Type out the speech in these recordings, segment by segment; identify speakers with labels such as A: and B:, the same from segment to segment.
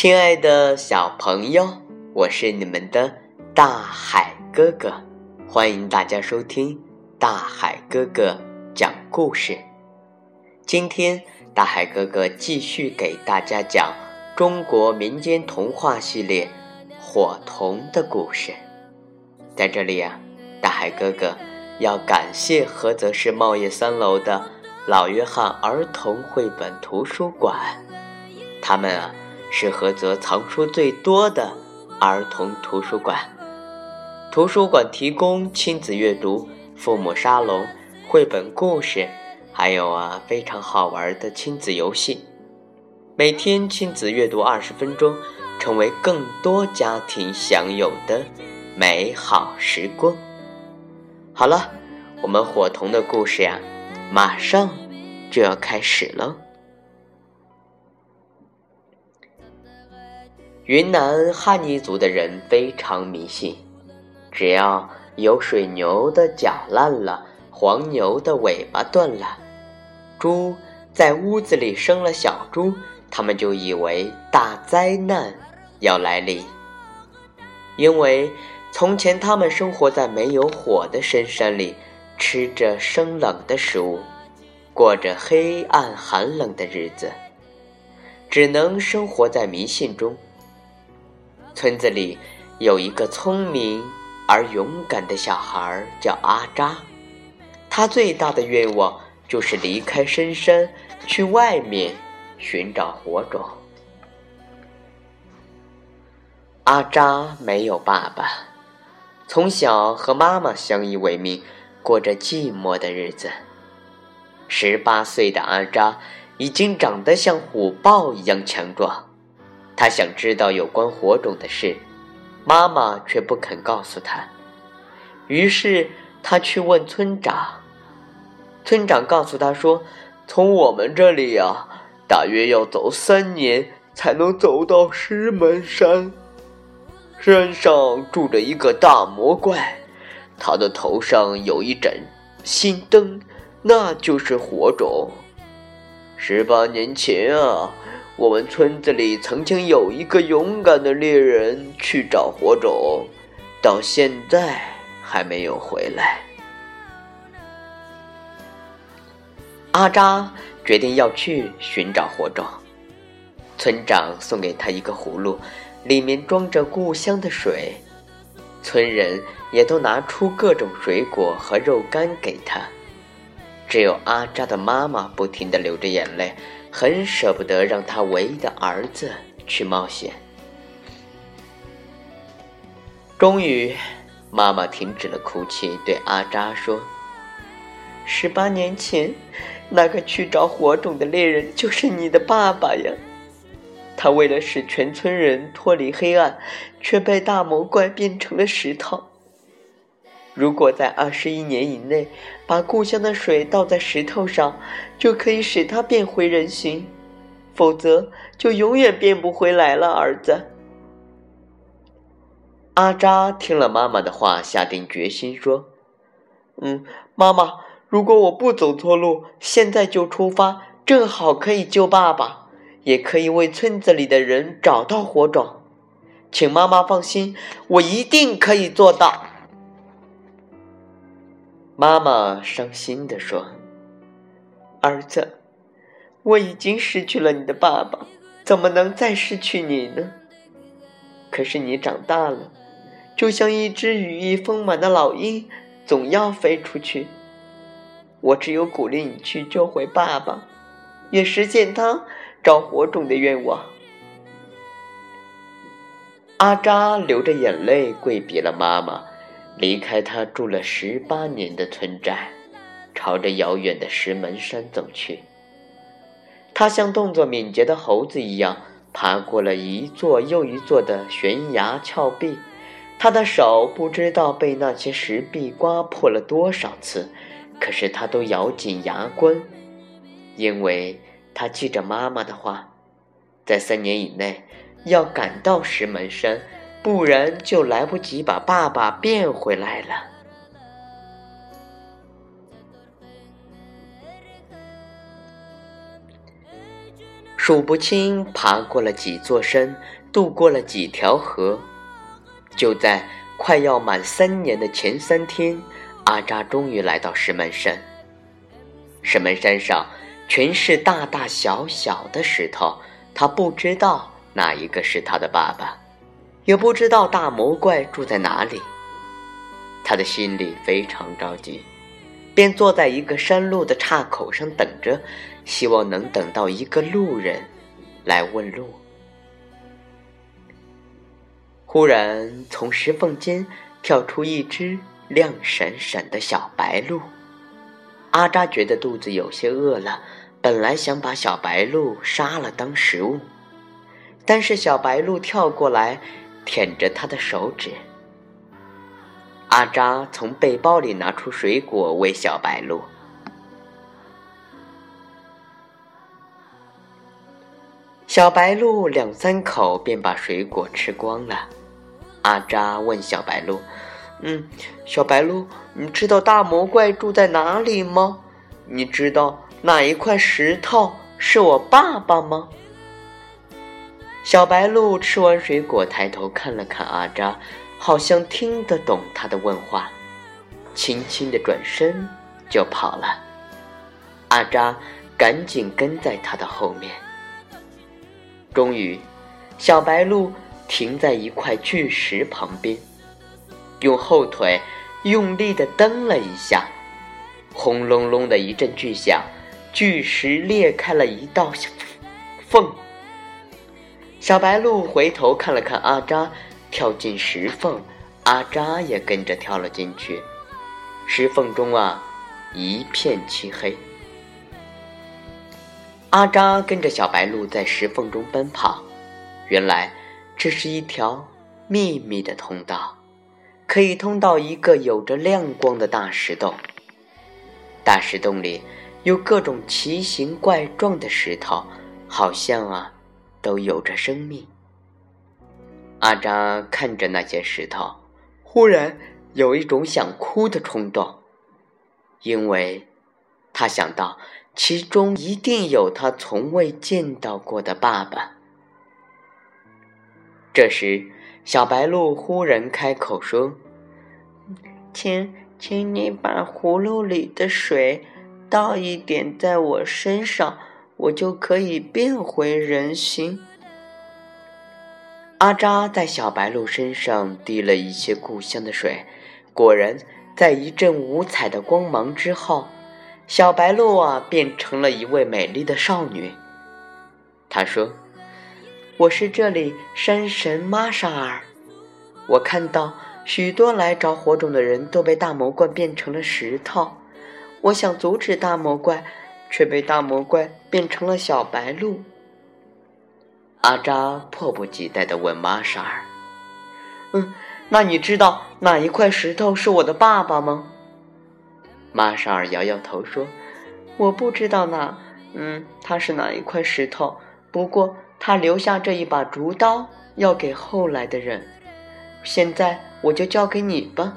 A: 亲爱的小朋友，我是你们的大海哥哥，欢迎大家收听大海哥哥讲故事。今天，大海哥哥继续给大家讲中国民间童话系列《火童》的故事。在这里啊，大海哥哥要感谢菏泽市茂业三楼的老约翰儿童绘本图书馆，他们啊。是菏泽藏书最多的儿童图书馆。图书馆提供亲子阅读、父母沙龙、绘本故事，还有啊非常好玩的亲子游戏。每天亲子阅读二十分钟，成为更多家庭享有的美好时光。好了，我们伙童的故事呀，马上就要开始了。云南哈尼族的人非常迷信，只要有水牛的脚烂了，黄牛的尾巴断了，猪在屋子里生了小猪，他们就以为大灾难要来临。因为从前他们生活在没有火的深山里，吃着生冷的食物，过着黑暗寒冷的日子，只能生活在迷信中。村子里有一个聪明而勇敢的小孩，叫阿扎。他最大的愿望就是离开深山，去外面寻找火种。阿扎没有爸爸，从小和妈妈相依为命，过着寂寞的日子。十八岁的阿扎已经长得像虎豹一样强壮。他想知道有关火种的事，妈妈却不肯告诉他。于是他去问村长。村长告诉他说：“从我们这里呀，大约要走三年才能走到石门山。山上住着一个大魔怪，他的头上有一盏心灯，那就是火种。十八年前啊。”我们村子里曾经有一个勇敢的猎人去找火种，到现在还没有回来。阿扎决定要去寻找火种。村长送给他一个葫芦，里面装着故乡的水。村人也都拿出各种水果和肉干给他，只有阿扎的妈妈不停的流着眼泪。很舍不得让他唯一的儿子去冒险。终于，妈妈停止了哭泣，对阿扎说：“十八年前，那个去找火种的猎人就是你的爸爸呀。他为了使全村人脱离黑暗，却被大魔怪变成了石头。”如果在二十一年以内把故乡的水倒在石头上，就可以使它变回人形；否则，就永远变不回来了。儿子，阿扎听了妈妈的话，下定决心说：“嗯，妈妈，如果我不走错路，现在就出发，正好可以救爸爸，也可以为村子里的人找到火种。请妈妈放心，我一定可以做到。”妈妈伤心地说：“儿子，我已经失去了你的爸爸，怎么能再失去你呢？可是你长大了，就像一只羽翼丰满的老鹰，总要飞出去。我只有鼓励你去救回爸爸，也实现他找火种的愿望。”阿扎流着眼泪跪别了妈妈。离开他住了十八年的村寨，朝着遥远的石门山走去。他像动作敏捷的猴子一样，爬过了一座又一座的悬崖峭壁。他的手不知道被那些石壁刮破了多少次，可是他都咬紧牙关，因为他记着妈妈的话，在三年以内要赶到石门山。不然就来不及把爸爸变回来了。数不清爬过了几座山，渡过了几条河。就在快要满三年的前三天，阿扎终于来到石门山。石门山上全是大大小小的石头，他不知道哪一个是他的爸爸，也不知道大魔怪住在哪里。他的心里非常着急，便坐在一个山路的岔口上等着，希望能等到一个路人来问路。忽然，从石缝间跳出一只亮闪闪的小白鹿。阿扎觉得肚子有些饿了，本来想把小白鹿杀了当食物，但是小白鹿跳过来，舔着他的手指。阿扎从背包里拿出水果喂小白鹿，小白鹿两三口便把水果吃光了。阿扎问小白鹿：“嗯，小白鹿，你知道大魔怪住在哪里吗？你知道哪一块石头是我爸爸吗？”小白鹿吃完水果，抬头看了看阿扎。好像听得懂他的问话，轻轻的转身就跑了。阿扎赶紧跟在他的后面。终于，小白鹿停在一块巨石旁边，用后腿用力的蹬了一下，轰隆隆的一阵巨响，巨石裂开了一道缝。小白鹿回头看了看阿扎。跳进石缝，阿扎也跟着跳了进去。石缝中啊，一片漆黑。阿扎跟着小白鹿在石缝中奔跑，原来这是一条秘密的通道，可以通到一个有着亮光的大石洞。大石洞里有各种奇形怪状的石头，好像啊，都有着生命。阿扎看着那些石头，忽然有一种想哭的冲动，因为他想到其中一定有他从未见到过的爸爸。这时，小白鹿忽然开口说：“请，请你把葫芦里的水倒一点在我身上，我就可以变回人形。”阿扎在小白鹿身上滴了一些故乡的水，果然，在一阵五彩的光芒之后，小白鹿啊变成了一位美丽的少女。她说：“我是这里山神玛莎尔，我看到许多来找火种的人都被大魔怪变成了石头，我想阻止大魔怪，却被大魔怪变成了小白鹿。”阿扎迫不及待地问玛莎尔：“嗯，那你知道哪一块石头是我的爸爸吗？”玛莎尔摇摇头说：“我不知道呢。嗯，他是哪一块石头？不过他留下这一把竹刀要给后来的人。现在我就交给你吧。”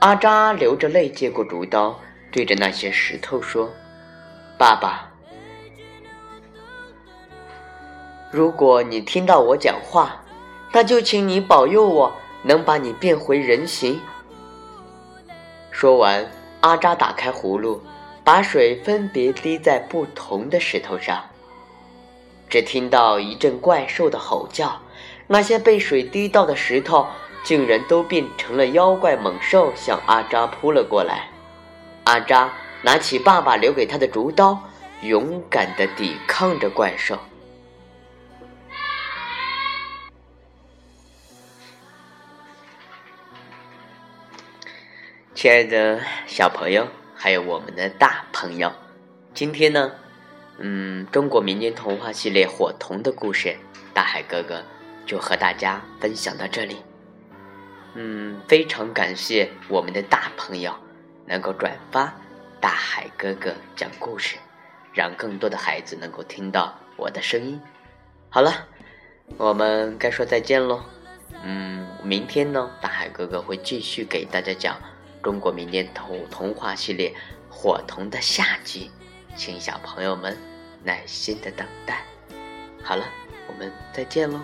A: 阿扎流着泪接过竹刀，对着那些石头说：“爸爸。”如果你听到我讲话，那就请你保佑我能把你变回人形。说完，阿扎打开葫芦，把水分别滴在不同的石头上。只听到一阵怪兽的吼叫，那些被水滴到的石头竟然都变成了妖怪猛兽，向阿扎扑了过来。阿扎拿起爸爸留给他的竹刀，勇敢的抵抗着怪兽。亲爱的小朋友，还有我们的大朋友，今天呢，嗯，中国民间童话系列《火童》的故事，大海哥哥就和大家分享到这里。嗯，非常感谢我们的大朋友能够转发大海哥哥讲故事，让更多的孩子能够听到我的声音。好了，我们该说再见喽。嗯，明天呢，大海哥哥会继续给大家讲。中国民间童童话系列《火童》的下集，请小朋友们耐心的等待。好了，我们再见喽。